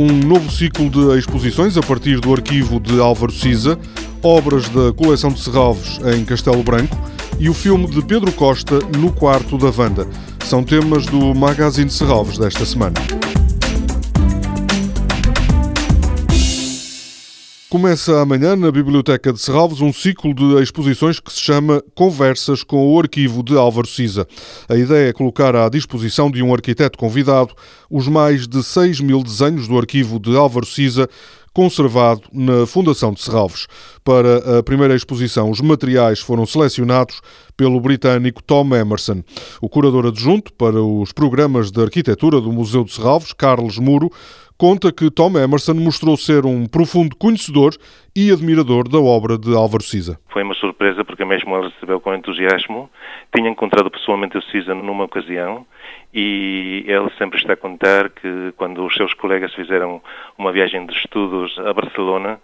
novo ciclo de exposições a partir do arquivo de Álvaro Siza, obras da coleção de Serralves em Castelo Branco e o filme de Pedro Costa no quarto da Vanda. São temas do Magazine de Serralves desta semana. Começa amanhã na Biblioteca de Serralves um ciclo de exposições que se chama Conversas com o Arquivo de Álvaro Siza. A ideia é colocar à disposição de um arquiteto convidado os mais de 6 mil desenhos do arquivo de Álvaro Siza conservado na Fundação de Serralves. Para a primeira exposição, os materiais foram selecionados pelo britânico Tom Emerson. O curador adjunto para os programas de arquitetura do Museu de Serralves, Carlos Muro, conta que Tom Emerson mostrou ser um profundo conhecedor e admirador da obra de Álvaro Siza. Foi uma surpresa porque mesmo ele recebeu com entusiasmo. Tinha encontrado pessoalmente o Siza numa ocasião e ele sempre está a contar que quando os seus colegas fizeram uma viagem de estudos a Barcelona,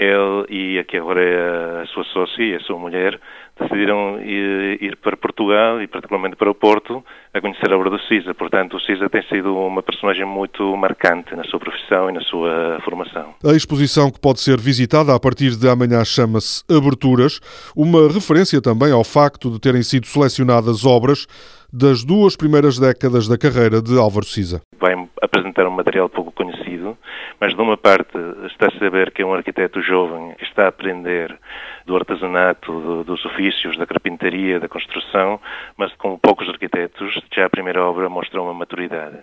ele e aqui agora é a sua sócia e a sua mulher decidiram ir, ir, para Portugal e particularmente para o Porto a conhecer a obra do Cisa. Portanto, o Cisa tem sido uma personagem muito marcante na sua profissão e na sua formação. A exposição que pode ser visitada a partir de amanhã chama-se Aberturas, uma referência também ao facto de terem sido selecionadas obras das duas primeiras décadas da carreira de Álvaro Siza. Vai apresentar um material pouco conhecido, mas de uma parte está a saber que é um arquiteto jovem, está a aprender do artesanato, do, dos ofícios, da carpintaria, da construção, mas com poucos arquitetos, já a primeira obra mostra uma maturidade.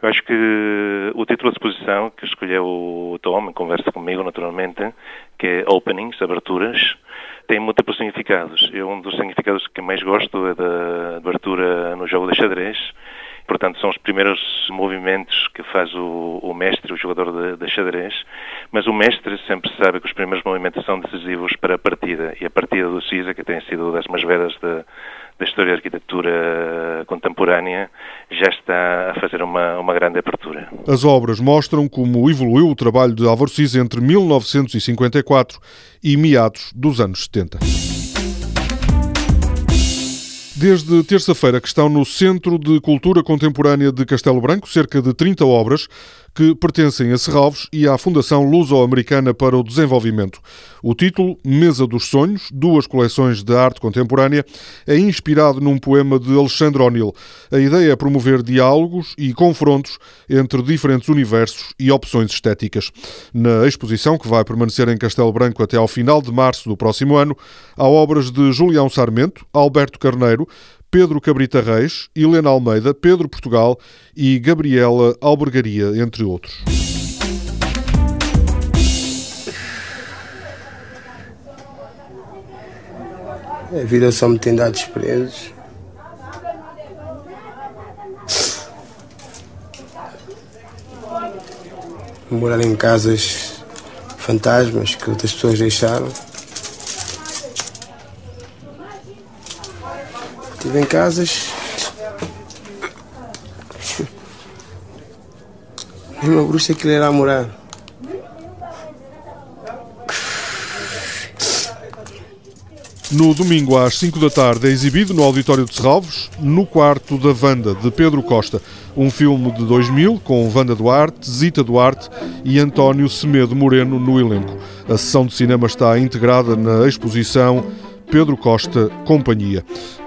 Eu acho que o título da exposição, que escolheu o Tom, em conversa comigo naturalmente, que é Openings, Aberturas, tem múltiplos significados. Eu, um dos significados que mais gosto é da abertura no jogo de xadrez. Portanto, são os primeiros movimentos que faz o, o mestre, o jogador de, de, xadrez. Mas o mestre sempre sabe que os primeiros movimentos são decisivos para a partida. E a partida do CISA, que tem sido das mais veras de, da história da arquitetura contemporânea já está a fazer uma, uma grande abertura. As obras mostram como evoluiu o trabalho de Álvaro Cis entre 1954 e meados dos anos 70. Desde terça-feira que estão no Centro de Cultura Contemporânea de Castelo Branco cerca de 30 obras que pertencem a Serralves e à Fundação Luso-Americana para o Desenvolvimento. O título, Mesa dos Sonhos, duas coleções de arte contemporânea, é inspirado num poema de Alexandre O'Neill. A ideia é promover diálogos e confrontos entre diferentes universos e opções estéticas. Na exposição, que vai permanecer em Castelo Branco até ao final de março do próximo ano, há obras de Julião Sarmento, Alberto Carneiro, Pedro Cabrita Reis, Helena Almeida, Pedro Portugal e Gabriela Albergaria, entre outros. A vida só me tem dado experiências. Morar em casas fantasmas que outras pessoas deixaram. Estive em casas. Uma bruxa que a morar. No domingo às 5 da tarde é exibido no Auditório de Serralves, No Quarto da Vanda, de Pedro Costa, um filme de 2000 com Vanda Duarte, Zita Duarte e António Semedo Moreno no elenco. A sessão de cinema está integrada na exposição Pedro Costa Companhia.